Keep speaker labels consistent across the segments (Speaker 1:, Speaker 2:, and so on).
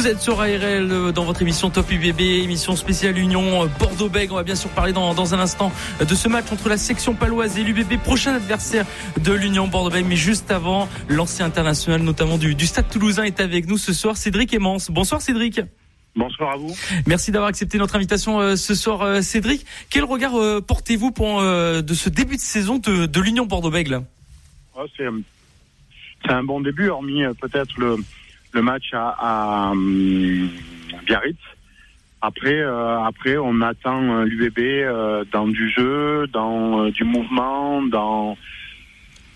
Speaker 1: Vous êtes sur ARL euh, dans votre émission Top UBB, émission spéciale Union euh, Bordeaux-Bègles. On va bien sûr parler dans, dans, un instant euh, de ce match entre la section paloise et l'UBB, prochain adversaire de l'Union Bordeaux-Bègles. Mais juste avant, l'ancien international, notamment du, du, Stade Toulousain, est avec nous ce soir. Cédric Emmans. Bonsoir Cédric.
Speaker 2: Bonsoir à vous.
Speaker 1: Merci d'avoir accepté notre invitation ce soir, Cédric. Quel regard portez-vous pour de ce début de saison de, de l'Union Bordeaux-Bègles?
Speaker 2: Oh, C'est un bon début, hormis peut-être le le match à, à hum, Biarritz. Après, euh, après, on attend euh, l'UBB euh, dans du jeu, dans du mouvement, dans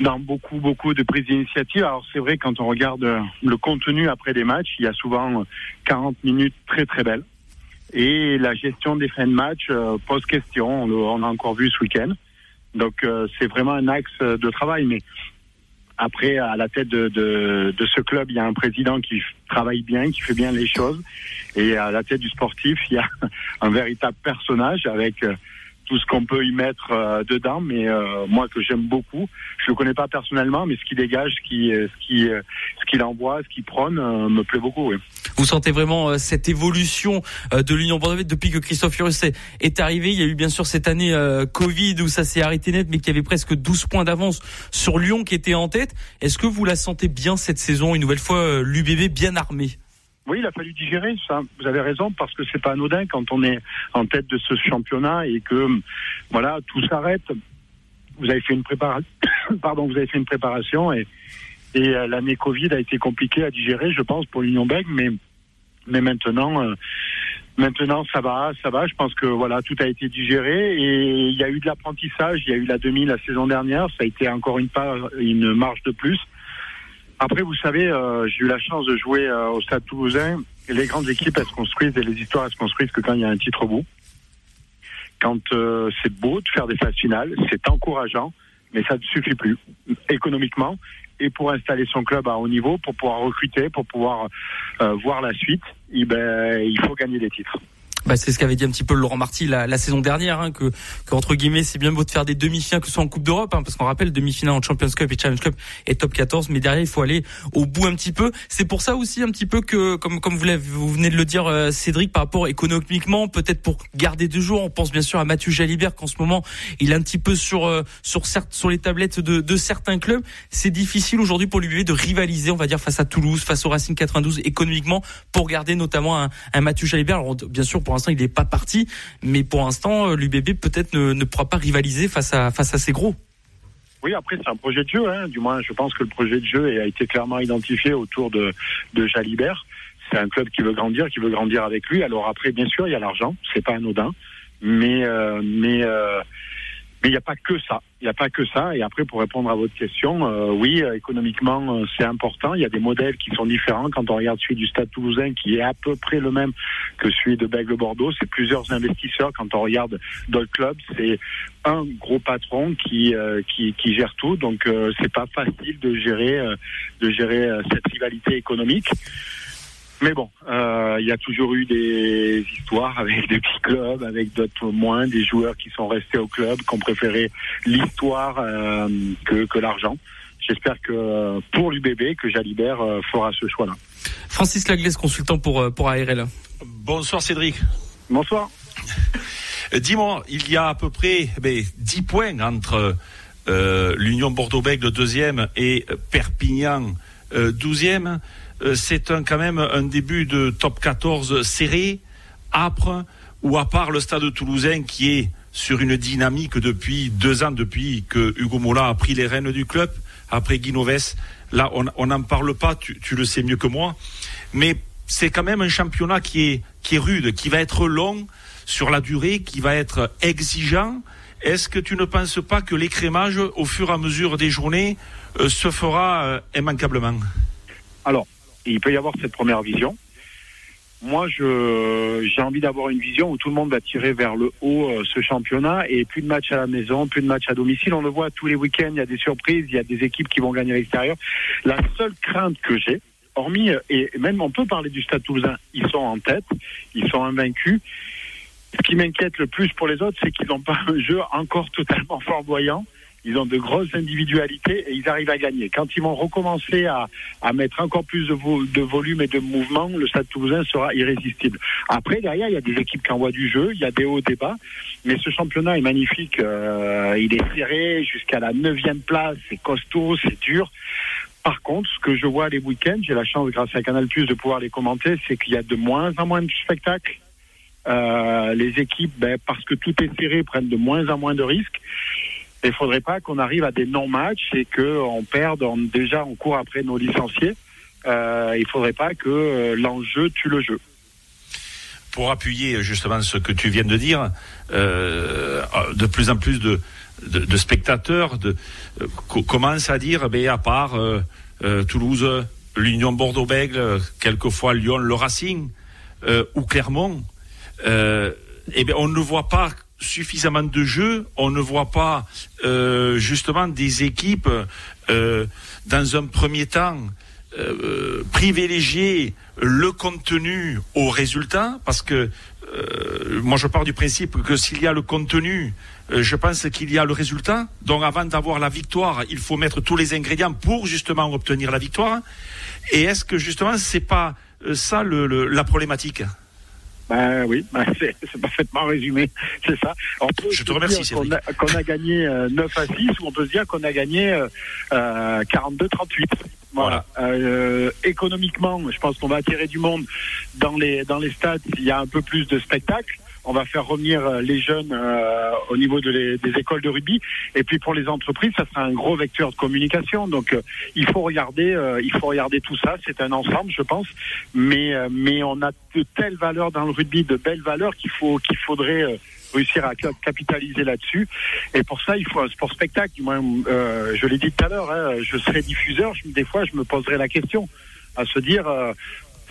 Speaker 2: dans beaucoup beaucoup de prises d'initiative. Alors c'est vrai quand on regarde le contenu après des matchs, il y a souvent 40 minutes très très belles. Et la gestion des fins de match pose question. On, on a encore vu ce week-end. Donc c'est vraiment un axe de travail. Mais après, à la tête de, de, de, ce club, il y a un président qui travaille bien, qui fait bien les choses. Et à la tête du sportif, il y a un véritable personnage avec euh, tout ce qu'on peut y mettre euh, dedans, mais euh, moi que j'aime beaucoup. Je le connais pas personnellement, mais ce qui dégage, ce qui, ce qui, ce qu'il envoie, ce qu'il prône, me plaît beaucoup. Oui.
Speaker 1: Vous sentez vraiment cette évolution de l'Union Bordeaux depuis que Christophe Furieux est arrivé? Il y a eu bien sûr cette année Covid où ça s'est arrêté net, mais qui avait presque 12 points d'avance sur Lyon qui était en tête. Est-ce que vous la sentez bien cette saison, une nouvelle fois l'UBB bien armé
Speaker 2: oui, il a fallu digérer ça. Vous avez raison parce que c'est pas anodin quand on est en tête de ce championnat et que voilà tout s'arrête. Vous avez fait une préparation, pardon, vous avez fait une préparation et et euh, l'année Covid a été compliquée à digérer, je pense, pour l'Union Bègue, mais mais maintenant. Euh, maintenant, ça va, ça va. Je pense que voilà, tout a été digéré et il y a eu de l'apprentissage. Il y a eu la demi la saison dernière. Ça a été encore une, une marge de plus. Après, vous savez, euh, j'ai eu la chance de jouer euh, au Stade Toulousain. Les grandes équipes, elles se construisent et les histoires, elles se construisent que quand il y a un titre au bout. Quand euh, c'est beau de faire des phases finales, c'est encourageant, mais ça ne suffit plus économiquement. Et pour installer son club à haut niveau, pour pouvoir recruter, pour pouvoir voir la suite, eh ben, il faut gagner des titres.
Speaker 1: Bah, c'est ce qu'avait dit un petit peu Laurent Marty la, la saison dernière, hein, que, que, entre guillemets c'est bien beau de faire des demi-finales que ce soit en Coupe d'Europe, hein, parce qu'on rappelle demi-finale en Champions Cup et Challenge Cup et Top 14, mais derrière il faut aller au bout un petit peu. C'est pour ça aussi un petit peu que, comme comme vous, vous venez de le dire, euh, Cédric, par rapport économiquement, peut-être pour garder deux jours, on pense bien sûr à Mathieu Jalibert qu'en ce moment il est un petit peu sur euh, sur certes sur les tablettes de, de certains clubs. C'est difficile aujourd'hui pour l'UBB de rivaliser, on va dire face à Toulouse, face au Racing 92 économiquement pour garder notamment un, un Mathieu Jalibert. Alors bien sûr l'instant il n'est pas parti mais pour l'instant, euh, l'UBB peut-être ne, pourra pas rivaliser face à, face à ces gros.
Speaker 2: Oui, après c'est un projet de jeu. Hein. Du moins, je pense que le projet de jeu a été clairement identifié autour de, de Jalibert. C'est un club qui veut grandir, qui veut grandir avec lui. Alors après, bien sûr, il y a l'argent, c'est pas anodin, mais euh, mais euh, mais il n'y a pas que ça. Il n'y a pas que ça. Et après, pour répondre à votre question, euh, oui, euh, économiquement, euh, c'est important. Il y a des modèles qui sont différents. Quand on regarde celui du Stade Toulousain, qui est à peu près le même que celui de Bègle-Bordeaux, c'est plusieurs investisseurs. Quand on regarde d'autres clubs, c'est un gros patron qui qui, qui, gère tout. Donc, c'est pas facile de gérer de gérer cette rivalité économique. Mais bon, euh, il y a toujours eu des histoires avec des petits clubs, avec d'autres moins, des joueurs qui sont restés au club, qui ont préféré l'histoire euh, que, que l'argent. J'espère que pour l'UBB, que Jalibert euh, fera ce choix-là.
Speaker 1: Francis Laglaise, consultant pour, pour ARL.
Speaker 3: Bonsoir Cédric.
Speaker 2: Bonsoir.
Speaker 3: Dis-moi, il y a à peu près ben, 10 points entre l'Union Bordeaux-Bègles deuxième et Perpignan douzième. C'est un, quand même un début de top 14 serré, âpre, ou à part le stade toulousain qui est sur une dynamique depuis deux ans, depuis que Hugo Mola a pris les rênes du club, après Guinoves. Là, on n'en parle pas, tu, le sais mieux que moi. Mais c'est quand même un championnat qui est, qui est rude, qui va être long sur la durée, qui va être exigeant. Est-ce que tu ne penses pas que l'écrémage, au fur et à mesure des journées, euh, se fera euh, immanquablement?
Speaker 2: Alors, il peut y avoir cette première vision. moi, je j'ai envie d'avoir une vision où tout le monde va tirer vers le haut euh, ce championnat et plus de matchs à la maison, plus de matchs à domicile. On le voit tous les week-ends, il y a des surprises, il y a des équipes qui vont gagner à l'extérieur. La seule crainte que j'ai, hormis et même on peut parler du Stade Toulousain, ils sont en tête, ils sont invaincus. Ce qui m'inquiète le plus pour les autres, c'est qu'ils n'ont pas un jeu encore totalement flamboyant. Ils ont de grosses individualités et ils arrivent à gagner. Quand ils vont recommencer à, à mettre encore plus de, vo de, volume et de mouvement, le Stade Toulousain sera irrésistible. Après, derrière, il y a des équipes qui envoient du jeu, il y a des hauts, des bas, mais ce championnat est magnifique. Euh, il est serré jusqu'à la neuvième place, c'est costaud, c'est dur. Par contre, ce que je vois les week-ends, j'ai la chance grâce à Canal Plus de pouvoir les commenter, c'est qu'il y a de moins en moins de spectacles. Euh, les équipes, ben, parce que tout est serré, prennent de moins en moins de risques. Il ne faudrait pas qu'on arrive à des non-matchs et qu'on perde déjà on court après nos licenciés. Euh, il ne faudrait pas que euh, l'enjeu tue le jeu.
Speaker 3: Pour appuyer justement ce que tu viens de dire, euh, de plus en plus de, spectateurs euh, commencent à dire, ben, à part euh, Toulouse, l'Union Bordeaux-Bègles, quelquefois Lyon, le Racing ou Clermont, eh bien, on ne voit pas suffisamment de jeux, on ne voit pas euh, justement des équipes euh, dans un premier temps euh, privilégier le contenu au résultat, parce que moi je pars du principe que s'il y a le contenu, je pense qu'il y a le résultat. Donc avant d'avoir la victoire, il faut mettre tous les ingrédients pour justement obtenir la victoire. Et est-ce que justement c'est pas ça la problématique?
Speaker 2: Ben oui, ben c'est parfaitement résumé, c'est ça.
Speaker 3: On peut Je te remercie,
Speaker 2: qu'on a, qu a, gagné euh, 9 à 6 ou on peut se dire qu'on a gagné euh, 42-38. Voilà. voilà. Euh, économiquement, je pense qu'on va attirer du monde dans les dans les stades. Il y a un peu plus de spectacles on va faire revenir euh, les jeunes euh, au niveau des écoles de rugby. Et puis pour les entreprises, ça sera un gros vecteur de communication. Donc euh, il faut regarder, il faut regarder tout ça. C'est un ensemble, je pense. Mais mais on a de telles valeurs dans le rugby, de belles valeurs qu'il faut qu'il faudrait réussir à capitaliser là-dessus. Et pour ça, il faut un sport spectacle. Du moins, je l'ai dit tout à l'heure, hein, je serai diffuseur. Je, des fois, je me poserai la question à se dire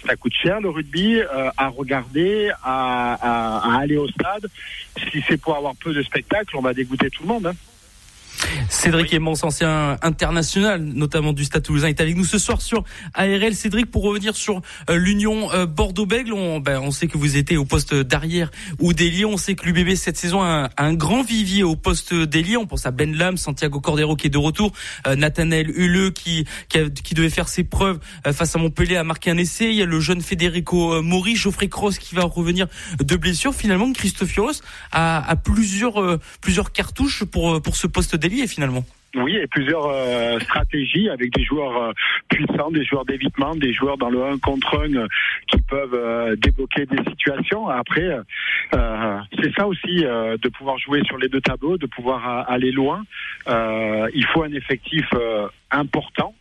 Speaker 2: ça coûte cher le rugby euh, à regarder, à, à, aller au stade. Si c'est pour avoir peu de spectacles, on va dégoûter tout le monde. Hein.
Speaker 1: Cédric oui. Emmons, ancien international, notamment du Stade Toulousain, est avec nous ce soir sur ARL. Cédric, pour revenir sur euh, l'Union euh, Bordeaux-Bègle, on, ben, on, sait que vous étiez au poste d'arrière ou d'ailier. On sait que l'UBB cette saison a un, grand vivier au poste d'ailier. On pense à Ben Lam, Santiago Cordero qui est de retour, euh, Nathanaël qui, qui, qui, devait faire ses preuves euh, face à Montpellier a marqué un essai. Il y a le jeune Federico Mori, Geoffrey Cross qui va revenir de blessure. Finalement, Christophe a, a plusieurs, plusieurs cartouches pour, pour ce poste d'ailier finalement.
Speaker 2: Oui, et plusieurs euh, stratégies avec des joueurs euh, puissants, des joueurs d'évitement, des joueurs dans le 1 contre 1 euh, qui peuvent débloquer des situations. Après, c'est ça aussi de pouvoir jouer sur les deux tableaux, de pouvoir aller loin. il faut un effectif important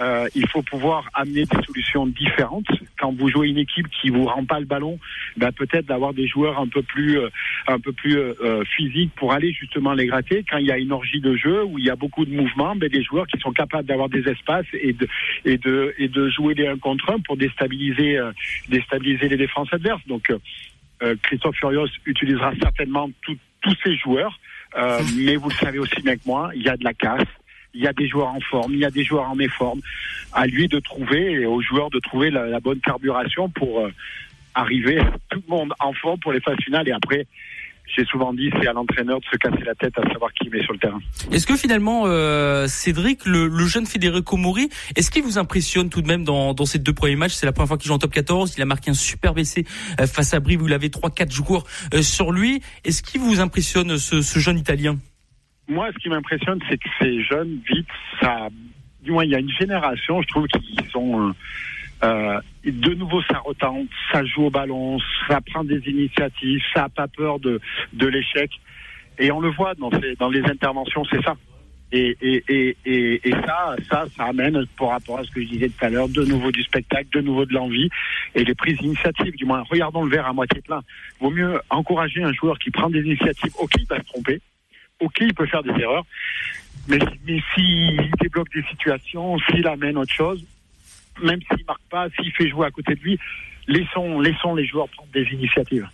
Speaker 2: euh, il faut pouvoir amener des solutions différentes. Quand vous jouez une équipe qui vous rend pas le ballon, ben peut-être d'avoir des joueurs un peu plus, euh, un peu plus euh, physiques pour aller justement les gratter. Quand il y a une orgie de jeu où il y a beaucoup de mouvements, ben des joueurs qui sont capables d'avoir des espaces et de, et de, et de jouer les un contre un pour déstabiliser, euh, déstabiliser les défenses adverses. Donc euh, Christophe Furios utilisera certainement tous ces joueurs, mais vous le savez aussi bien que moi, il y a de la casse il y a des joueurs en forme, il y a des joueurs en méforme. À lui de trouver et aux joueurs de trouver la, bonne carburation pour euh, arriver tout le monde en forme pour les phases finales et après j'ai souvent dit, c'est à l'entraîneur de se casser la tête à savoir qui met sur le terrain.
Speaker 1: Est-ce que finalement, euh, Cédric, le, le, jeune Federico Mori, est-ce qu'il vous impressionne tout de même dans, dans ces deux premiers matchs? C'est la première fois qu'il joue en top 14. Il a marqué un super essai euh, face à Brive. Vous l'avez 3-4 joueurs euh, sur lui. Est-ce qu'il vous impressionne ce, ce jeune Italien?
Speaker 2: Moi, ce qui m'impressionne, c'est que ces jeunes, vite, ça, du moins, il y a une génération, je trouve, qui sont euh, de nouveau, ça retente, ça joue au ballon, ça prend des initiatives, ça n'a pas peur de, de l'échec. Et on le voit dans, dans les interventions, c'est ça. Et, et, et, et, et ça, ça, ça amène, par rapport à ce que je disais tout à l'heure, de nouveau du spectacle, de nouveau de l'envie et les prises d'initiative. Du moins, regardons le verre à moitié plein. Vaut mieux encourager un joueur qui prend des initiatives, ok, il va se tromper, ok, il peut faire des erreurs, mais, s'il débloque des situations, s'il amène autre chose, même s'il marque pas, s'il fait jouer à côté de lui, laissons, les joueurs prendre des initiatives.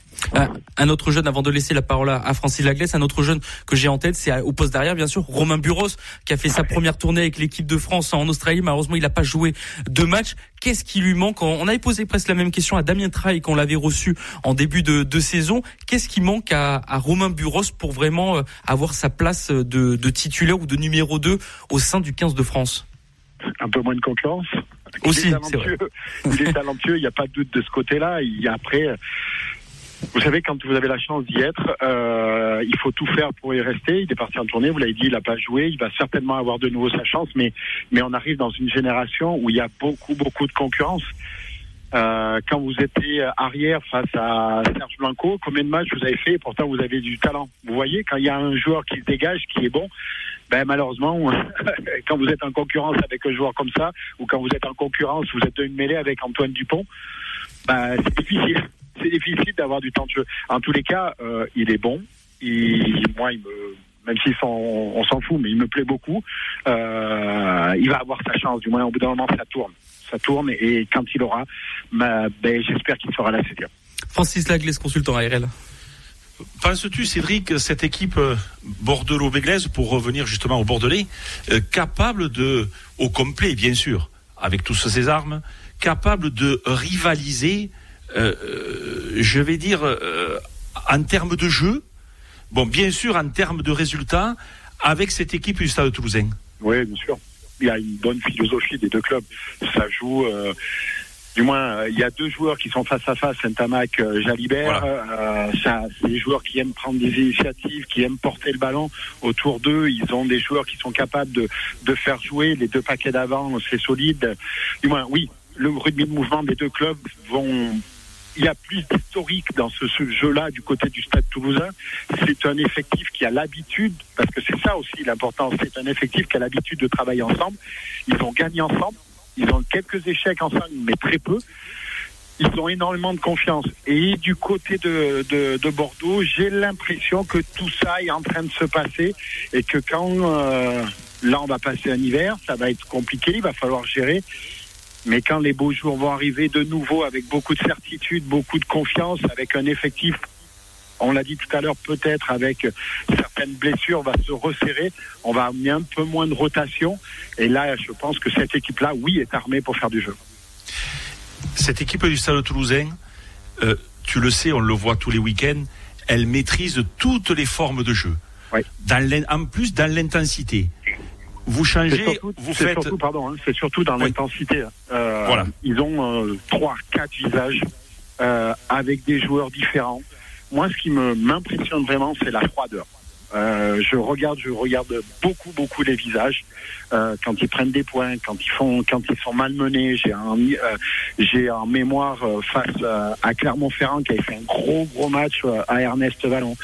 Speaker 1: Un, autre jeune, avant de laisser la parole à, Francis Laglaise, un autre jeune que j'ai en tête, c'est au poste derrière, bien sûr, Romain Buros, qui a fait sa première tournée avec l'équipe de France en Australie. Malheureusement, il n'a pas joué deux matchs. Qu'est-ce qui lui manque? On avait posé presque la même question à Damien Traille quand on l'avait reçu en début de, saison. Qu'est-ce qui manque à, à, Romain Buros pour vraiment euh, avoir sa place de, de titulaire ou de numéro 2 au sein du 15 de France?
Speaker 2: Un peu moins de concurrence
Speaker 1: aussi,
Speaker 2: il est talentueux. Il est talentueux, il n'y a pas de doute de ce côté-là. Il après, vous savez, quand vous avez la chance d'y être, euh, il faut tout faire pour y rester. Il est parti en tournée, vous l'avez dit, il n'a pas joué. Il va certainement avoir de nouveau sa chance, mais, mais on arrive dans une génération où il y a beaucoup, beaucoup de concurrence. Euh, quand vous étiez arrière face à Serge Blanco, combien de matchs vous avez fait Pourtant, vous avez du talent? Vous voyez, quand il y a un joueur qui se dégage, qui est bon, ben malheureusement, quand vous êtes en concurrence avec un joueur comme ça, ou quand vous êtes en concurrence, vous êtes une mêlée avec Antoine Dupont, ben c'est difficile. C'est difficile d'avoir du temps de jeu. En tous les cas, euh, il est bon. Il, moi, il me, même si on, s'en fout, mais il me plaît beaucoup. Euh, il va avoir sa chance. Du moins, au bout d'un moment, ça tourne. Ça tourne, et quand il aura, ben, j'espère qu'il là, c'est bien.
Speaker 1: Francis Laglaise, consultant ARL.
Speaker 3: Penses-tu, Cédric, cette équipe euh, bordelot-béglaise, pour revenir justement au Bordelais, euh, capable de, au complet bien sûr, avec tous ces armes, capable de rivaliser, euh, je vais dire, en termes de jeu, bon, bien sûr, en termes de résultats, avec cette équipe du Stade Toulousain
Speaker 2: Oui, bien sûr. Il y a une bonne philosophie des deux clubs. Ça joue du moins, euh, il y a deux joueurs qui sont face à face, Saint-Amac, euh, Jalibert. Euh, c'est des joueurs qui aiment prendre des initiatives, qui aiment porter le ballon autour d'eux. Ils ont des joueurs qui sont capables de, de faire jouer les deux paquets d'avant. C'est solide. Du moins, oui, le rugby de mouvement des deux clubs vont il y a plus d'historique dans ce, ce jeu-là du côté du Stade Toulousain. C'est un effectif qui a l'habitude, parce que c'est ça aussi l'important, c'est un effectif qui a l'habitude de travailler ensemble. Ils ont gagné ensemble. Ils ont quelques échecs ensemble, mais très peu. Ils ont énormément de confiance. Et du côté de, de, Bordeaux, j'ai l'impression que tout ça est en train de se passer et que quand euh, là on va passer un hiver, ça va être compliqué, il va falloir gérer. Mais quand les beaux jours vont arriver de nouveau avec beaucoup de certitude, beaucoup de confiance, avec un effectif on l'a dit tout à l'heure, peut-être avec certaines blessures, va se resserrer. On va amener un peu moins de rotation. Et là, je pense que cette équipe-là, oui, est armée pour faire du jeu.
Speaker 3: Cette équipe du Stade Toulousain, euh, tu le sais, on le voit tous les week-ends, elle maîtrise toutes les formes de jeu.
Speaker 2: Oui.
Speaker 3: Dans en plus, dans l'intensité. Vous changez, vous faites.
Speaker 2: Surtout, pardon, hein, c'est surtout dans l'intensité. Euh, voilà. Ils ont euh, trois, quatre visages avec des joueurs différents moi, ce qui me m'impressionne vraiment, c'est la froideur. Euh, je regarde, je regarde beaucoup, beaucoup les visages euh, quand ils prennent des points, quand ils font, quand ils sont malmenés. J'ai un, euh, j'ai en mémoire euh, face à Clermont-Ferrand qui avait fait un gros, gros match euh, à Ernest Vallon.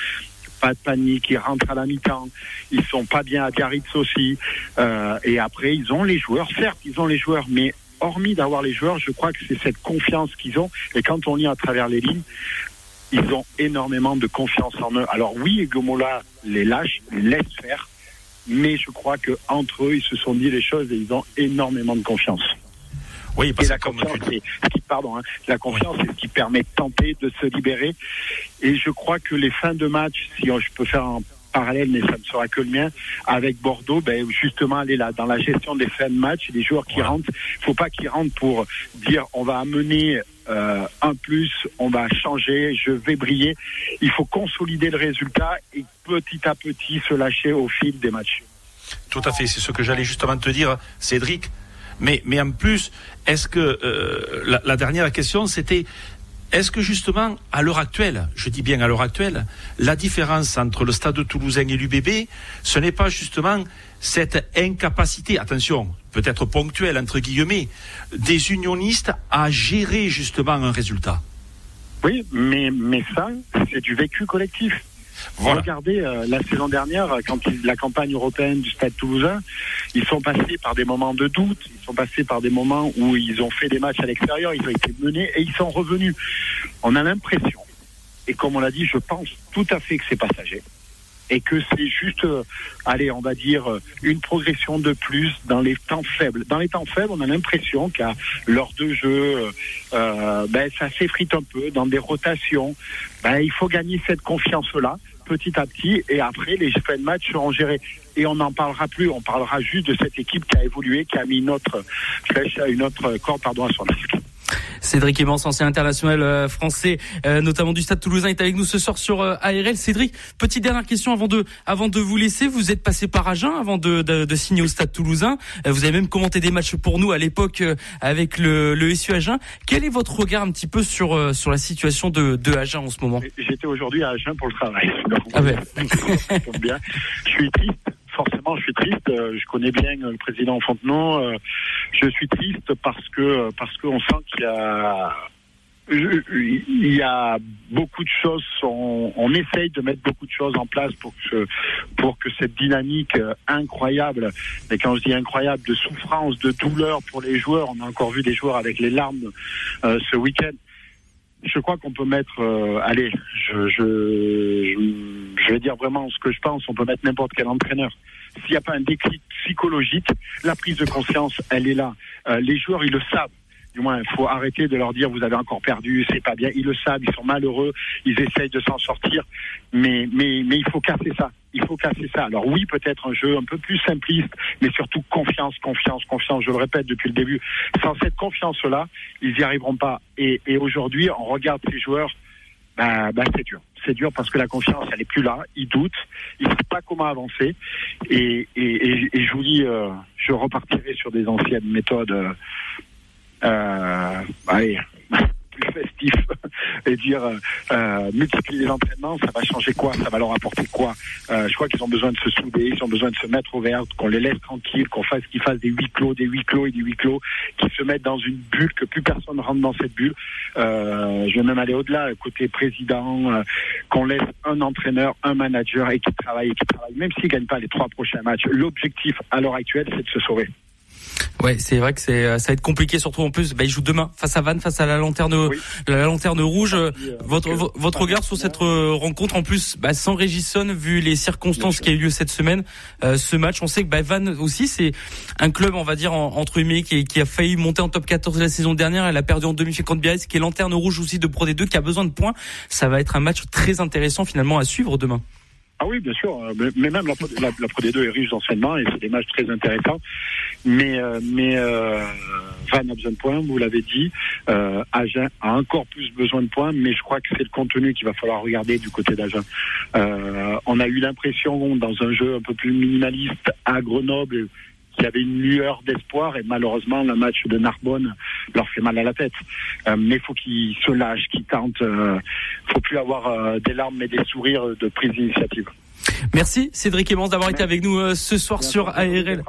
Speaker 2: Pas de panique, ils rentrent à la mi-temps. Ils sont pas bien à Biarritz aussi. et après, ils ont les joueurs. Certes, ils ont les joueurs, mais hormis d'avoir les joueurs, je crois que c'est cette confiance qu'ils ont. Et quand on lit à travers les lignes, ils ont énormément de confiance en eux. Alors oui, Gomola les lâche, les laisse faire, mais je crois que entre eux, ils se sont dit les choses et ils ont énormément de confiance.
Speaker 3: Oui, parce
Speaker 2: et la confiance, c'est ce qui, pardon, hein, la confiance, c'est ce qui permet de tenter de se libérer. Et je crois que les fins de match, si je peux faire un parallèle, mais ça ne sera que le mien, avec Bordeaux, ben justement, elle est là, dans la gestion des fins de match, les joueurs qui rentrent, il faut pas qu'ils rentrent pour dire on va amener euh, un plus, on va changer, je vais briller. Il faut consolider le résultat et petit à petit se lâcher au fil des matchs.
Speaker 3: Tout à fait, c'est ce que j'allais justement te dire, Cédric. Mais, mais en plus, est-ce que euh, la, la, dernière question, c'était est-ce que justement, à l'heure actuelle, je dis bien à l'heure actuelle, la différence entre le stade toulousain et l'UBB, ce n'est pas justement cette incapacité, attention, peut-être ponctuelle entre guillemets, des unionistes à gérer justement un résultat
Speaker 2: Oui, mais, mais ça, c'est du vécu collectif. Regardez euh, la saison dernière, quand la campagne européenne du Stade Toulousain, ils sont passés par des moments de doute, ils sont passés par des moments où ils ont fait des matchs à l'extérieur, ils ont été menés et ils sont revenus. On a l'impression, et comme on l'a dit, je pense tout à fait que c'est passager. Et que c'est juste, euh, allez, on va dire, euh, une progression de plus dans les temps faibles. Dans les temps faibles, on a l'impression qu'à l'heure de jeu, euh, ben, ça s'effrite un peu dans des rotations. Ben, il faut gagner cette confiance-là petit à petit et après les fins de match seront gérés et on n'en parlera plus on parlera juste de cette équipe qui a évolué qui a mis une autre flèche une autre corde pardon à son arc
Speaker 1: Cédric Emmons, ancien international euh, français, euh, notamment du Stade Toulousain, est avec nous ce soir sur euh, ARL. Cédric, petite dernière question avant de avant de vous laisser. Vous êtes passé par Agen avant de, de, de signer au Stade Toulousain. Vous avez même commenté des matchs pour nous à l'époque avec le, le SU Agen. Quel est votre regard un petit peu sur sur la situation de, de Agen en ce moment?
Speaker 2: J'étais aujourd'hui à Agen pour le travail.
Speaker 1: ah ben.
Speaker 2: bien. Je suis triste je suis triste. Euh, je connais bien le président Fontenot. Euh, je suis triste parce que parce qu'on sent qu'il y a beaucoup de choses. On, essaye de mettre beaucoup de choses en place pour que pour que cette dynamique incroyable, mais quand je dis incroyable, de souffrance, de douleur pour les joueurs, on a encore vu des joueurs avec les larmes euh, ce week-end je crois qu'on peut mettre, euh, allez, je, je, je, vais dire vraiment ce que je pense, on peut mettre n'importe quel entraîneur. S'il n'y a pas un déclic psychologique, la prise de conscience, elle est là. Euh, les joueurs, ils le savent du moins, il faut arrêter de leur dire vous avez encore perdu, c'est pas bien. Ils le savent, ils sont malheureux, ils essayent de s'en sortir, mais mais mais il faut casser ça. Il faut casser ça. Alors oui, peut-être un jeu un peu plus simpliste, mais surtout confiance, confiance, confiance. Je le répète depuis le début. Sans cette confiance-là, ils n'y arriveront pas. Et, et aujourd'hui, on regarde ces joueurs. Bah, c'est dur. C'est dur parce que la confiance, elle est plus là. Ils doutent. Ils ne savent pas comment avancer. Et, et, et, je vous dis, euh, je repartirai sur des anciennes méthodes. Euh, euh, allez, et dire euh, euh, multiplier les entraînements, ça va changer quoi? Ça va leur apporter quoi? Euh, Je crois qu'ils ont besoin de se souder, ils ont besoin de se mettre au vert, qu'on les laisse tranquilles, qu'on fasse qu'ils fassent des huis clos, des huis clos et des huis clos, qu'ils se mettent dans une bulle, que plus personne rentre dans cette bulle. Euh, je vais même aller au-delà, côté président, euh, qu'on laisse un entraîneur, un manager et qui travaille et qui travaille, même s'ils gagnent pas les trois prochains matchs. L'objectif à l'heure actuelle, c'est de se sauver.
Speaker 1: Ouais, c'est vrai que c'est euh, ça va être compliqué surtout en plus. Bah, il joue demain face à Vannes, face à la lanterne la lanterne rouge. Euh, votre votre regard sur cette euh, rencontre en plus bah, sans Régisson vu les circonstances qui a eu lieu cette semaine. ce match, on sait que bah, Vannes aussi c'est un club on va dire entre humains qui, qui, a failli monter en top 14 la saison dernière. Elle a perdu en demi-finale contre Biarritz, qui est lanterne rouge aussi de Pro D2 qui a besoin de points. Ça va être un match très intéressant finalement à suivre demain.
Speaker 2: Ah oui, bien sûr. Euh, mais même la, la, la Pro D2 est riche d'enseignement et c'est des matchs très intéressants. Mais, euh, mais euh, Van a besoin de points, vous l'avez dit. Euh, Agen a encore plus besoin de points, mais je crois que c'est le contenu qu'il va falloir regarder du côté d'Agen. Euh, on a eu l'impression, dans un jeu un peu plus minimaliste à Grenoble, qu'il y avait une lueur d'espoir et malheureusement le match de Narbonne leur fait mal à la tête. Euh, mais faut qu'ils se lâchent, qu'ils tentent. Euh, faut plus avoir euh, des larmes mais des sourires de prise d'initiative.
Speaker 1: Merci Cédric Emmons d'avoir été avec nous euh, ce soir sur ARL.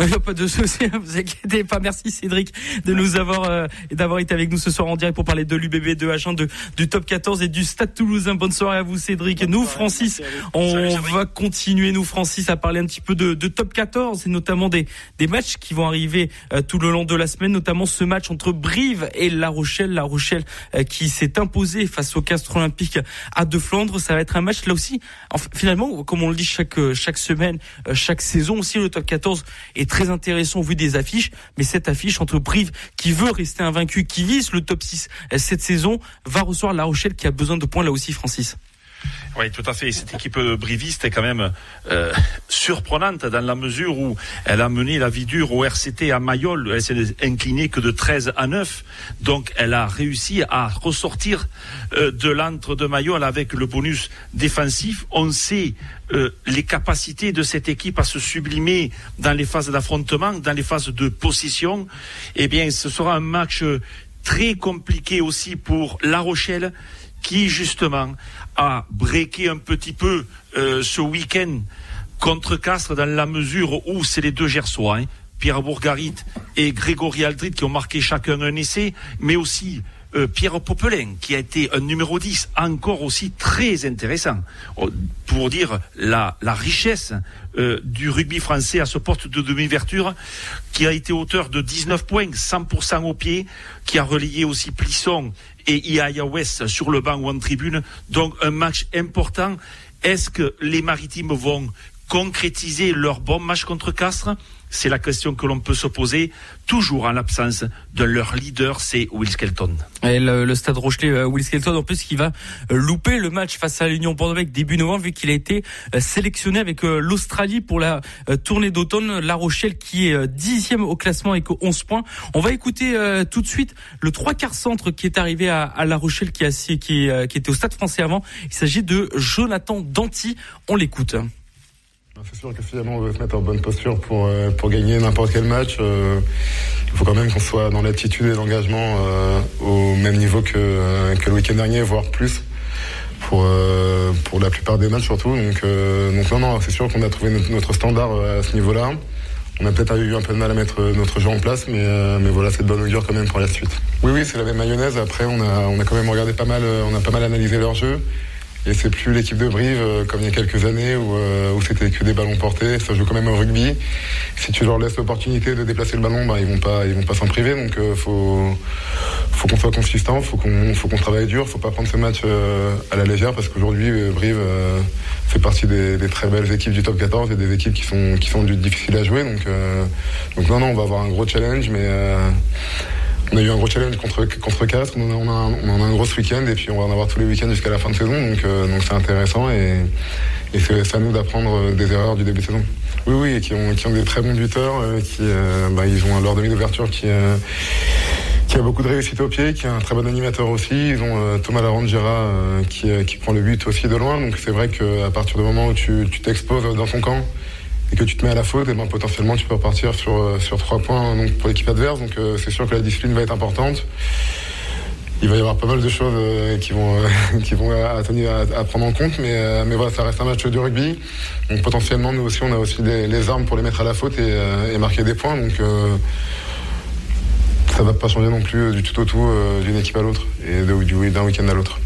Speaker 1: Il pas de souci, vous inquiétez pas. Merci Cédric de nous avoir euh, d'avoir été avec nous ce soir en direct pour parler de l'UBB, de H1, de, du Top 14 et du Stade Toulousain. Bonne soirée à vous Cédric. nous Francis, on va continuer nous Francis à parler un petit peu de, de Top 14 et notamment des, des matchs qui vont arriver euh, tout le long de la semaine, notamment ce match entre Brive et La Rochelle. La Rochelle qui s'est imposée face au Castres Olympique à De Flandre. Ça va être un match là aussi. finalement, comme on le dit chaque euh, chaque semaine, euh, chaque saison aussi, le top 14 est très intéressant au vu des affiches. Mais cette affiche entre Brive qui veut rester invaincu, qui vise le top 6 euh, cette saison, va recevoir La Rochelle qui a besoin de points là aussi, Francis.
Speaker 3: Oui, tout à fait. Cette équipe briviste est quand même euh, surprenante dans la mesure où elle a mené la vie dure au RCT à Mayol. Elle s'est inclinée que de 13 à 9. Donc, elle a réussi à ressortir euh, de l'antre de Mayol avec le bonus défensif. On sait euh, les capacités de cette équipe à se sublimer dans les phases d'affrontement, dans les phases de possession. Eh bien, ce sera un match très compliqué aussi pour La Rochelle qui justement a breaké un petit peu euh, ce week-end contre Castres dans la mesure où c'est les deux Gersois, hein, Pierre Bourgarit et Grégory Aldrit qui ont marqué chacun un essai, mais aussi euh, Pierre Popelin, qui a été un numéro 10, encore aussi très intéressant, oh, pour dire la, la richesse euh, du rugby français à ce porte de demi-verture, qui a été auteur de 19 points, 100% au pied, qui a relayé aussi Plisson et Iaia West sur le banc ou en tribune. Donc un match important Est-ce que les maritimes vont concrétiser leur bon match contre Castres? C'est la question que l'on peut se poser, toujours en l'absence de leur leader, c'est Will Skelton.
Speaker 1: Et le, stade Rochelet, euh, Will Skelton, en plus, qui va euh, louper le match face à l'Union Bordeaux début novembre, vu qu'il a été euh, sélectionné avec l'Australie pour la tournée d'automne. La Rochelle, qui est dixième au classement avec 11 points. On va écouter tout de suite le trois quarts centre qui est arrivé à, La Rochelle, qui, a, qui, qui était au stade français avant. Il s'agit de Jonathan Danty. On l'écoute.
Speaker 4: C'est sûr que finalement on veut se mettre en bonne posture pour, euh, pour gagner n'importe quel match, euh, il faut quand même qu'on soit dans l'attitude et l'engagement euh, au même niveau que, que le week-end dernier, voire plus, pour, pour la plupart des matchs surtout. Donc, donc non, non, c'est sûr qu'on a trouvé notre, standard à ce niveau-là. On a peut-être eu un peu de mal à mettre notre jeu en place, mais, mais voilà, c'est de bonne augure quand même pour la suite. Oui, oui, c'est la même mayonnaise. Après, on a, on a quand même regardé pas mal, on a pas mal analysé leur jeu. Et c'est plus l'équipe de Brive euh, comme il y a quelques années où, euh, où c'était que des ballons portés. Ça joue quand même au rugby. Si tu leur laisses l'opportunité de déplacer le ballon, bah, ils vont pas, ils vont pas s'en priver. Donc euh, faut, faut qu'on soit consistant, faut qu'on, faut qu'on travaille dur, faut pas prendre ce match à la légère parce qu'aujourd'hui Brive fait partie des, des, très belles équipes du top 14 et des équipes qui sont, qui sont difficiles à jouer. Donc, donc non, non, on va avoir un gros challenge, mais on a eu un gros challenge contre, contre Castres, on, on, a, un gros week-end et puis on va en avoir tous les week-ends jusqu'à la fin de saison. Donc euh, donc c'est intéressant et, et c'est à nous d'apprendre euh, des erreurs du début de saison. Oui, oui, et qui ont, qui ont des très bons buteurs, euh, qui bah, ils ont leur demi d'ouverture qui qui a beaucoup de réussite au pied, qui est un très bon animateur aussi. Ils ont Thomas Larangera qui, qui prend le but aussi de loin. Donc c'est vrai qu'à partir du moment où tu t'exposes dans son camp, et que tu te mets à la faute, ben potentiellement tu peux repartir sur, euh, sur trois points donc, pour l'équipe adverse. Donc euh, c'est sûr que la discipline va être importante. Il va y avoir pas mal de choses euh, qui vont, qui vont à, à, prendre en compte, mais, mais voilà, ça reste un match de rugby. Donc potentiellement, nous aussi, on a aussi les armes pour les mettre à la faute et, et marquer des points. Donc ça va pas changer non plus du tout au tout d'une équipe à l'autre et d'un week-end à l'autre.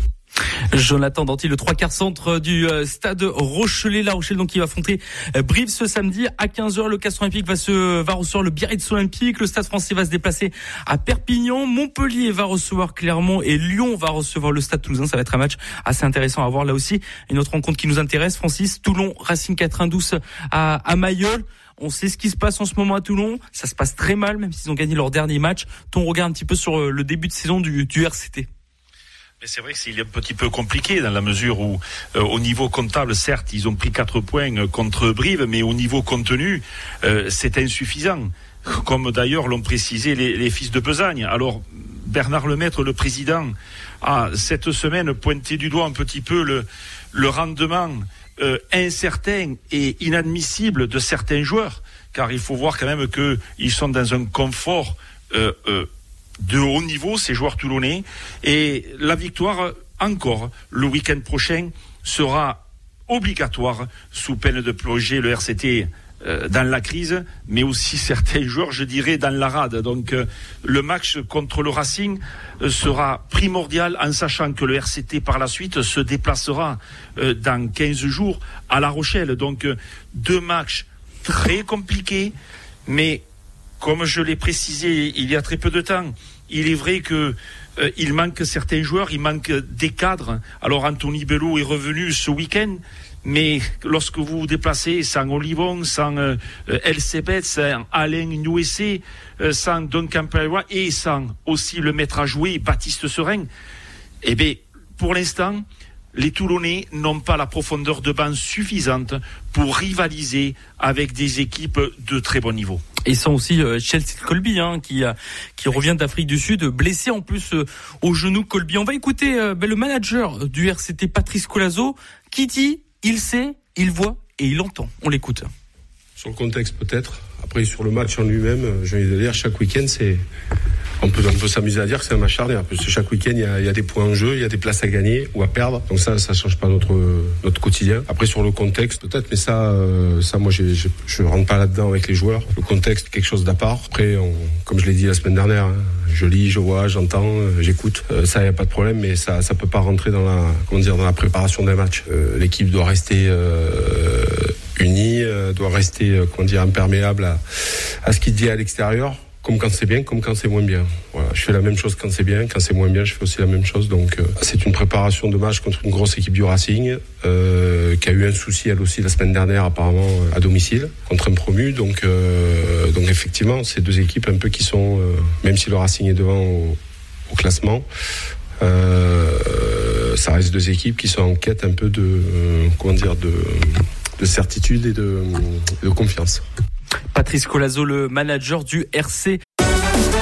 Speaker 1: Jonathan Danty, le trois quarts centre du euh, stade Rochelet, La Rochelle, donc qui va affronter euh, Brive ce samedi à 15h. Le Castre Olympique va se va recevoir le Biarritz Olympique. Le Stade Français va se déplacer à Perpignan. Montpellier va recevoir Clermont et Lyon va recevoir le Stade Toulousain. Ça va être un match assez intéressant à voir là aussi. Une autre rencontre qui nous intéresse, Francis, Toulon Racing 92 à, à Mayol. On sait ce qui se passe en ce moment à Toulon. Ça se passe très mal, même s'ils ont gagné leur dernier match. Ton regard un petit peu sur euh, le début de saison du, du RCT
Speaker 3: c'est vrai que c'est un petit peu compliqué dans la mesure où, euh, au niveau comptable, certes, ils ont pris quatre points euh, contre Brive, mais au niveau contenu, euh, c'est insuffisant. Comme d'ailleurs l'ont précisé les, fils de Besagne. Alors, Bernard Lemaître, le président, a cette semaine pointé du doigt un petit peu le, le rendement incertain et inadmissible de certains joueurs, car il faut voir quand même qu'ils sont dans un confort de haut niveau, ces joueurs toulonnais. Et la victoire, encore, le week-end prochain, sera obligatoire sous peine de plonger le RCT euh, dans la crise, mais aussi certains joueurs, je dirais, dans la rade. Donc euh, le match contre le Racing euh, sera primordial en sachant que le RCT par la suite se déplacera dans 15 jours à La Rochelle. Donc deux matchs très compliqués, mais comme je l'ai précisé il y a très peu de temps, il est vrai que euh, il manque certains joueurs, il manque des cadres. Alors Anthony Bello est revenu ce week-end, mais lorsque vous vous déplacez sans Olivon, sans euh, Elcebet, sans Alain Nouessé, euh, sans Duncan Pereira et sans aussi le maître à jouer, Baptiste Serein, eh bien, pour l'instant, les Toulonnais n'ont pas la profondeur de banc suffisante pour rivaliser avec des équipes de très bon niveau.
Speaker 1: Et sans aussi euh, Chelsea Colby hein, qui qui revient d'Afrique du Sud blessé en plus euh, au genou Colby. On va écouter euh, ben, le manager du RCT Patrice Colazo qui dit il sait, il voit et il entend. On l'écoute.
Speaker 5: Sur le contexte peut-être. Après sur le match en lui-même, j'ai envie de dire chaque week-end c'est on peut, on s'amuser à dire que c'est un match charnière, parce que chaque week-end, il y, a, des points en jeu, il y a des places à gagner ou à perdre. Donc ça, ça change pas notre, quotidien. Après, sur le contexte, peut-être, mais ça, euh, ça, moi, j'ai, je rentre pas là-dedans avec les joueurs. Le contexte, quelque chose d'à. Après, comme je l'ai dit la semaine dernière, hein, je lis, je vois, j'entends, euh, j'écoute. Euh, ça, il n'y a pas de problème, mais ça, ça peut pas rentrer dans la, comment dire, dans la préparation d'un match. l'équipe doit rester unie, doit rester, comment dire, imperméable à, à ce qui dit à l'extérieur comme quand c'est bien, comme quand c'est moins bien. Voilà, je fais la même chose quand c'est bien, quand c'est moins bien, je fais aussi la même chose. Donc, euh, c'est une préparation de match contre une grosse équipe du Racing, euh, qui a eu un souci elle aussi la semaine dernière apparemment à domicile contre un promu. Donc, euh, donc effectivement, c'est deux équipes un peu qui sont, euh, même si le Racing est devant au, au classement. Euh, ça reste deux équipes qui sont en quête un peu de, euh, comment dire, de, de certitude et de, de confiance.
Speaker 1: Patrice Colazo, le manager du RC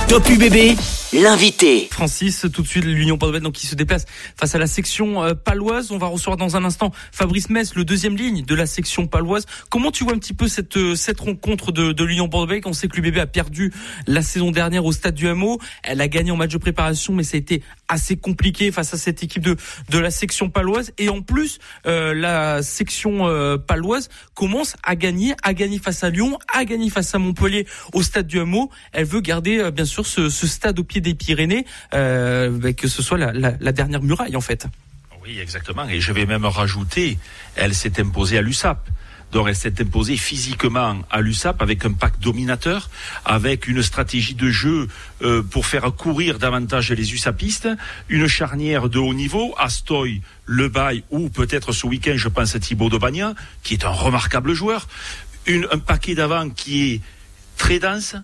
Speaker 6: Top UBB, l'invité.
Speaker 1: Francis, tout de suite l'Union Bordeaux donc qui se déplace face à la section euh, paloise. On va recevoir dans un instant Fabrice Metz, le deuxième ligne de la section paloise. Comment tu vois un petit peu cette euh, cette rencontre de, de l'Union Bordeaux On sait que l'UBB a perdu la saison dernière au stade du Hameau. Elle a gagné en match de préparation, mais ça a été assez compliqué face à cette équipe de de la section paloise. Et en plus, euh, la section euh, paloise commence à gagner, à gagner face à Lyon, à gagner face à Montpellier au stade du Hameau. Elle veut garder euh, bien sûr ce, ce stade au pied des Pyrénées, euh, que ce soit la, dernière muraille en fait.
Speaker 3: Oui, exactement. Et je vais même rajouter, elle s'est imposée à l'USAP. Donc elle s'est imposée physiquement à l'USAP avec un pack dominateur, avec une stratégie de jeu euh, pour faire courir davantage les USAPistes, une charnière de haut niveau, Astoy, Lebaille ou peut-être ce week-end, je pense Thibaut Dobagna, qui est un remarquable joueur, un paquet d'avant qui est très dense,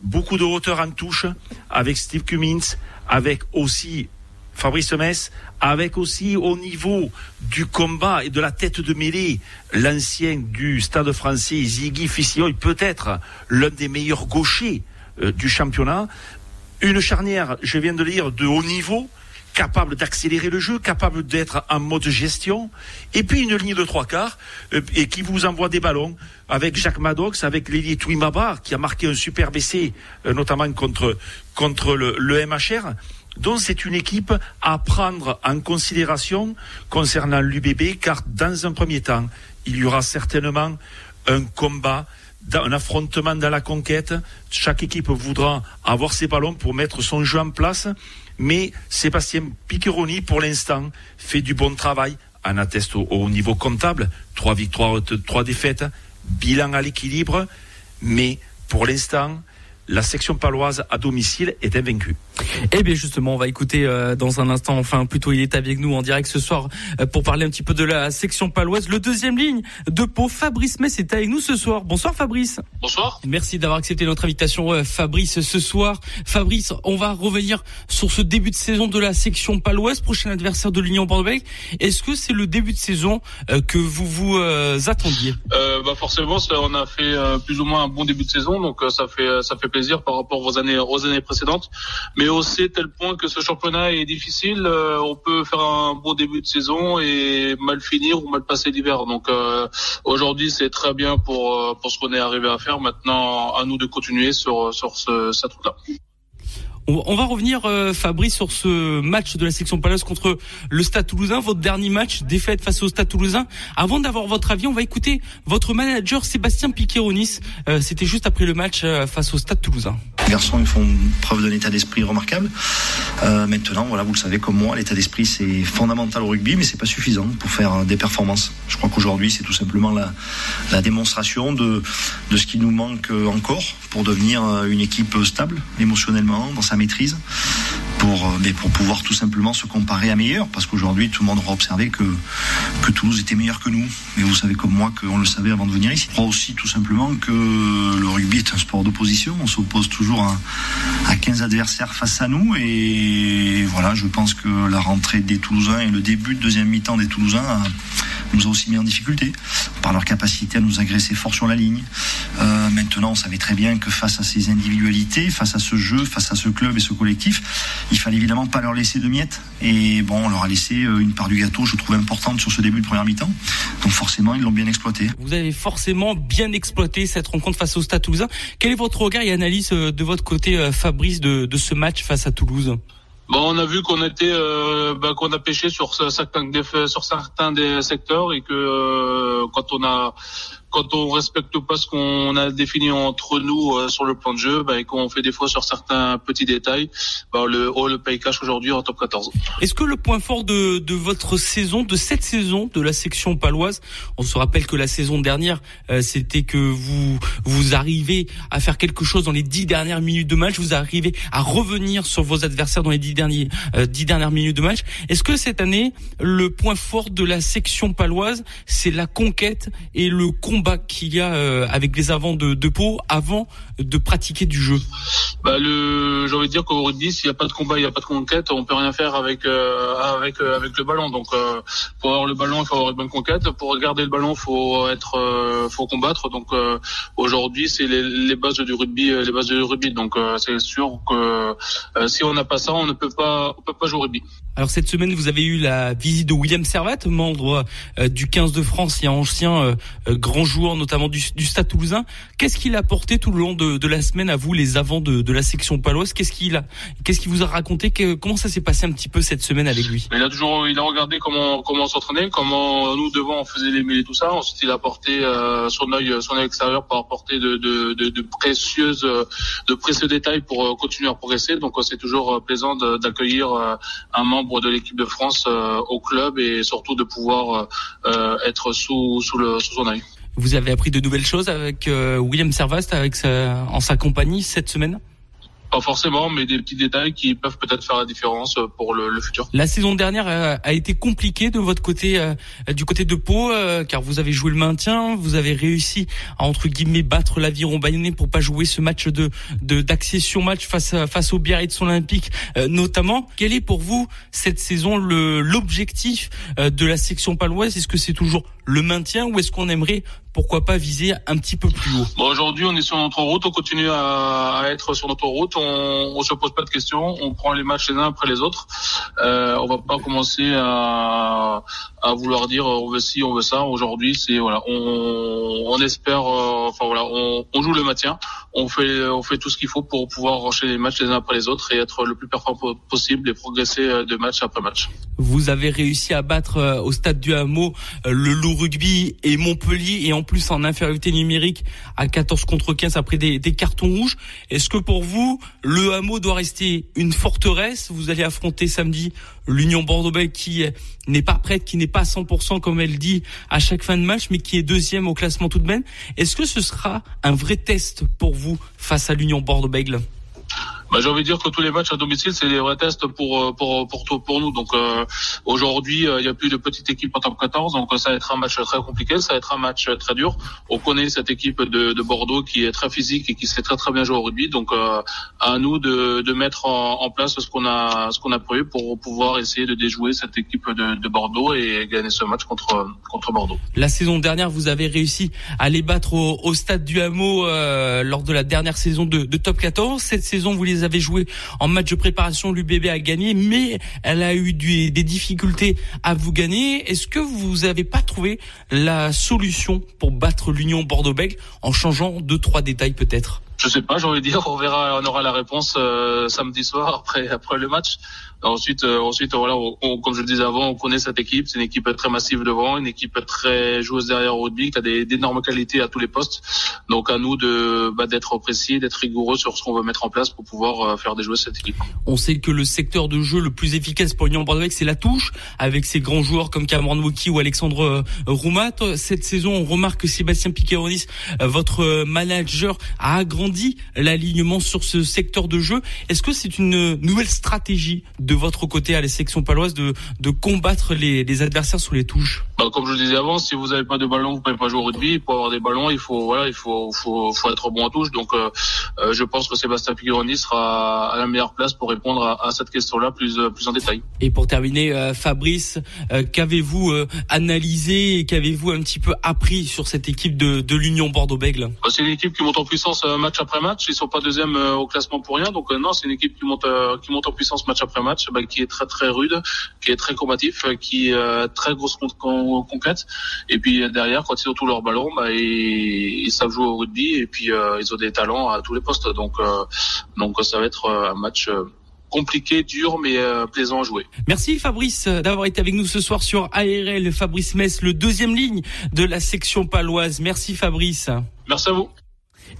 Speaker 3: beaucoup de hauteur en touche, avec Steve Cummins, avec aussi Fabrice Metz, avec aussi au niveau du combat et de la tête de mêlée, l'ancien du Stade français, Ziggy Fissillon, peut-être l'un des meilleurs gauchers euh, du championnat. Une charnière, je viens de le dire, de haut niveau, capable d'accélérer le jeu, capable d'être en mode gestion, et puis une ligne de trois quarts, euh, et qui vous envoie des ballons, avec Jacques Maddox, avec Lili Touimaba, qui a marqué un super essai, euh, notamment contre, le, le MHR. Donc c'est une équipe à prendre en considération concernant l'UBB, car dans un premier temps, il y aura certainement un combat, un affrontement dans la conquête. Chaque équipe voudra avoir ses ballons pour mettre son jeu en place. Mais Sébastien Piccheroni, pour l'instant, fait du bon travail. En atteste au, au niveau comptable. Trois victoires, trois défaites. Bilan à l'équilibre. Mais pour l'instant, la section paloise à domicile est invaincue.
Speaker 1: Eh bien justement, on va écouter euh, dans un instant, enfin plutôt il est avec nous en direct ce soir euh, pour parler un petit peu de la section paloise. Le deuxième ligne de Pau, Fabrice Metz est avec nous ce soir. Bonsoir Fabrice.
Speaker 7: Bonsoir.
Speaker 1: Merci d'avoir accepté notre invitation euh, Fabrice ce soir. Fabrice, on va revenir sur ce début de saison de la section paloise, prochain adversaire de l'Union bordeaux Est-ce que c'est le début de saison euh, que vous vous euh, attendiez?
Speaker 7: Euh, bah Forcément, ça, on a fait plus ou moins un bon début de saison, donc ça fait ça fait plaisir par rapport aux années aux années précédentes. Mais on sait tel point que ce championnat est difficile. Euh, on peut faire un bon début de saison et mal finir ou mal passer l'hiver. Donc euh, aujourd'hui, c'est très bien pour pour ce qu'on est arrivé à faire. Maintenant, à nous de continuer sur sur ce, cette route-là.
Speaker 1: On va revenir, euh, Fabrice, sur ce match de la section Palace contre le Stade Toulousain, votre dernier match, défaite face au Stade Toulousain. Avant d'avoir votre avis, on va écouter votre manager Sébastien Piqueronis. Euh, C'était juste après le match euh, face au Stade Toulousain.
Speaker 8: Les garçons ils font preuve d'un état d'esprit remarquable. Maintenant, voilà, vous le savez comme moi, l'état d'esprit c'est fondamental au rugby, mais c'est pas suffisant pour faire des performances. Je crois qu'aujourd'hui c'est tout simplement la, la démonstration de, de ce qui nous manque encore pour devenir une équipe stable émotionnellement dans sa maîtrise pour, mais pour pouvoir tout simplement se comparer à meilleur. Parce qu'aujourd'hui, tout le monde aura observé que, que Toulouse était meilleur que nous. Mais vous savez comme moi qu'on le savait avant de venir ici. Je crois aussi tout simplement que le rugby est un sport d'opposition. On s'oppose toujours à, à 15 adversaires face à nous. Et voilà, je pense que la rentrée des Toulousains et le début de deuxième mi-temps des Toulousains a, nous a aussi mis en difficulté par leur capacité à nous agresser fort sur la ligne. Euh, maintenant, on savait très bien que face à ces individualités, face à ce jeu, face à ce club et ce collectif, il fallait évidemment pas leur laisser de miettes. Et bon, on leur a laissé une part du gâteau, je trouve importante sur ce début de première mi-temps. Donc forcément, ils l'ont bien exploité.
Speaker 1: Vous avez forcément bien exploité cette rencontre face au Stade Toulousain. Quel est votre regard et analyse de votre côté, Fabrice, de, de ce match face à Toulouse?
Speaker 7: Bon, on a vu qu'on était, euh, bah, qu'on a pêché sur certains des, sur certains des secteurs et que euh, quand on a quand on respecte pas ce qu'on a défini entre nous euh, sur le plan de jeu, bah, et qu'on fait des fois sur certains petits détails, bah, le oh, le paye cash aujourd'hui en top 14.
Speaker 1: Est-ce que le point fort de, de votre saison, de cette saison de la section paloise, on se rappelle que la saison dernière, euh, c'était que vous vous arrivez à faire quelque chose dans les dix dernières minutes de match, vous arrivez à revenir sur vos adversaires dans les dix derniers euh, dix dernières minutes de match. Est-ce que cette année, le point fort de la section paloise, c'est la conquête et le combat qu'il y a euh, avec les avants de, de Pau avant de pratiquer du jeu
Speaker 7: bah, le, j'ai envie de dire qu'au rugby, s'il n'y a pas de combat, il n'y a pas de conquête, on peut rien faire avec euh, avec euh, avec le ballon. Donc, euh, pour avoir le ballon, il faut avoir une bonne conquête. Pour garder le ballon, faut être, euh, faut combattre. Donc, euh, aujourd'hui, c'est les, les bases du rugby, les bases du rugby. Donc, c'est sûr que si on n'a pas ça, on ne peut pas, on peut pas jouer au rugby.
Speaker 1: Alors cette semaine, vous avez eu la visite de William Servat, membre euh, du 15 de France et ancien euh, euh, grand joueur notamment du, du Stade Toulousain. Qu'est-ce qu'il a apporté tout le long de, la semaine à vous, les avants de, la section paloise? Qu'est-ce qu'il a, qu'est-ce qu'il vous a raconté? Comment ça s'est passé un petit peu cette semaine avec lui?
Speaker 7: Il a toujours, il a regardé comment comment on s'entraînait, comment nous devant on faisait les mêlées tout ça. Ensuite, il a apporté son œil, son œil extérieur pour apporter de, de, de, précieuses, de précieux détails pour continuer à progresser. Donc, c'est toujours plaisant d'accueillir un membre de l'équipe de France euh, au club et surtout de pouvoir euh, euh, être sous sous le sous son œil.
Speaker 1: Vous avez appris de nouvelles choses avec William Servast, avec en sa compagnie cette semaine?
Speaker 7: Pas forcément, mais des petits détails qui peuvent peut-être faire la différence euh, pour le, le futur.
Speaker 1: La saison dernière a, a été compliquée de votre côté, euh, du côté de Pau, euh, car vous avez joué le maintien, vous avez réussi à entre guillemets battre l'aviron bayonnais pour pas jouer ce match de de- d'accession match face face au Biarritz Olympique euh, notamment. Quel est pour vous cette saison l'objectif euh, de la section paloise? Est-ce que c'est toujours le maintien ou est-ce qu'on aimerait pourquoi pas viser un petit peu plus haut
Speaker 7: Bon, aujourd'hui, on est sur notre route, on continue à, être sur notre route, on, on se pose pas de questions, on prend les matchs les uns après les autres. Euh, on va pas commencer à, à vouloir dire euh, on veut ci, on veut ça. Aujourd'hui, c'est voilà, on, on espère, euh, enfin voilà, on, on joue le maintien, on fait, on fait tout ce qu'il faut pour pouvoir enchaîner les matchs les uns après les autres et être le plus performant po- possible et progresser euh, de match après match.
Speaker 1: Vous avez réussi à battre euh, au stade du Hameau le Loup Rugby et Montpellier et en plus en infériorité numérique à 14 contre 15 après des, des cartons rouges. Est-ce que pour vous, le Hameau doit rester une forteresse? Vous allez affronter samedi l'Union Bordeaux-Bègles qui n'est pas prête, qui n'est pas à 100% comme elle dit à chaque fin de match, mais qui est deuxième au classement tout de même. Est-ce que ce sera un vrai test pour vous face à l'Union Bordeaux-Bègles
Speaker 7: Bah, j'ai envie de dire que tous les matchs à domicile, c'est des vrais tests pour euh, pour pour pour, pour nous. Donc euh, aujourd'hui, euh, il n'y a plus de petite équipe en top 14, donc ça va être un match très compliqué, ça va être un match très dur. On connaît cette équipe de, de Bordeaux qui est très physique et qui sait très très bien jouer au rugby. Donc euh, à nous de, de mettre en, place ce qu'on a ce qu'on a prévu pour pouvoir essayer de déjouer cette équipe de, de Bordeaux et gagner ce match contre contre Bordeaux.
Speaker 1: La saison dernière, vous avez réussi à les battre au, au stade du Hameau euh, lors de la dernière saison de, de Top 14. Cette saison, vous les avez joués en match de préparation. L'UBB a gagné, mais elle a eu des difficultés à vous gagner. Est-ce que vous n'avez pas trouvé la solution pour battre l'Union Bordeaux-Bègles en changeant deux trois détails peut-être?
Speaker 7: Je sais pas, j'ai envie de dire, on verra, on aura la réponse euh, samedi soir après après le match. Ensuite, euh, ensuite voilà, on, on- comme je le disais avant, on connaît cette équipe. C'est une équipe très massive devant, une équipe très joueuse derrière au rugby, qui a des d'énormes qualités à tous les postes. Donc à nous de bah, d'être précis, d'être rigoureux sur ce qu'on veut mettre en place pour pouvoir euh, faire déjouer cette équipe.
Speaker 1: On sait que le secteur de jeu le plus efficace pour l'Union Bordeaux-Bègles, c'est la touche, avec ses grands joueurs comme Cameron Wauki ou Alexandre euh, Roumat. Cette saison, on remarque que Sébastien Piqueronis, euh, votre manager, a agrandi l'alignement sur ce secteur de jeu. Est-ce que c'est une nouvelle stratégie de votre côté à la section paloise de, de combattre les, les adversaires sur les touches?
Speaker 7: Bah, comme je le disais avant, si vous n'avez pas de ballon, vous pouvez pas jouer au rugby. Pour avoir des ballons, il faut voilà, il faut faut, faut être bon en touche. Donc, euh, euh, je pense que Sébastien Pigroni sera à la meilleure place pour répondre à, à cette question-là plus euh, plus en détail.
Speaker 1: Et pour terminer, euh, Fabrice, euh, qu'avez-vous euh, analysé et qu'avez-vous un petit peu appris sur cette équipe de, de l'Union Bordeaux-Bègles?
Speaker 7: Bah, c'est une équipe qui monte en puissance euh, match après match. Ils sont pas deuxième euh, au classement pour rien. Donc euh, non, c'est une équipe qui monte euh, qui monte en puissance match après match, bah, qui est très très rude, qui est très combatif, euh, qui euh, très grosse con- con- conquête. Et puis euh, derrière, quand ils ont tous leurs ballons, bah, ils, ils savent jouer au rugby et puis euh, ils ont des talents à tous les postes. Donc euh, donc ça va être euh, un match euh, compliqué, dur, mais plaisant à jouer.
Speaker 1: Merci Fabrice d'avoir été avec nous ce soir sur ARL. Fabrice Metz, le deuxième ligne de la section paloise. Merci Fabrice.
Speaker 7: Merci à vous.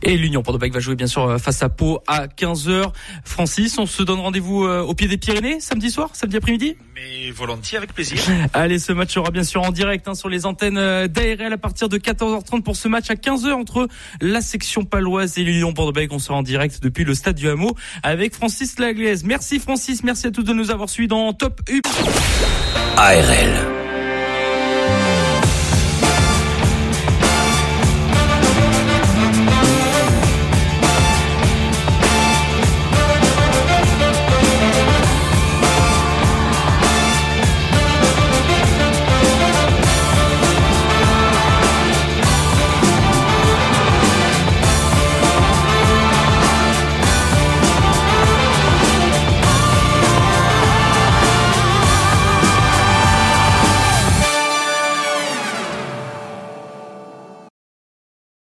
Speaker 1: Et l'Union Bordeaux-Bègles va jouer bien sûr euh, face à Pau à 15h. Francis, on se donne rendez-vous euh, au pied des Pyrénées samedi soir, samedi après-midi?
Speaker 3: Mais volontiers, avec plaisir.
Speaker 1: Allez, ce match sera bien sûr en direct hein, sur les antennes euh, d'ARL à partir de 14h30 pour ce match à 15h entre la section paloise et l'Union Bordeaux-Bègles. On sera en direct depuis le stade du Hameau avec Francis Laglaise. Merci Francis, merci à tous de nous avoir suivis dans Top U.
Speaker 6: ARL.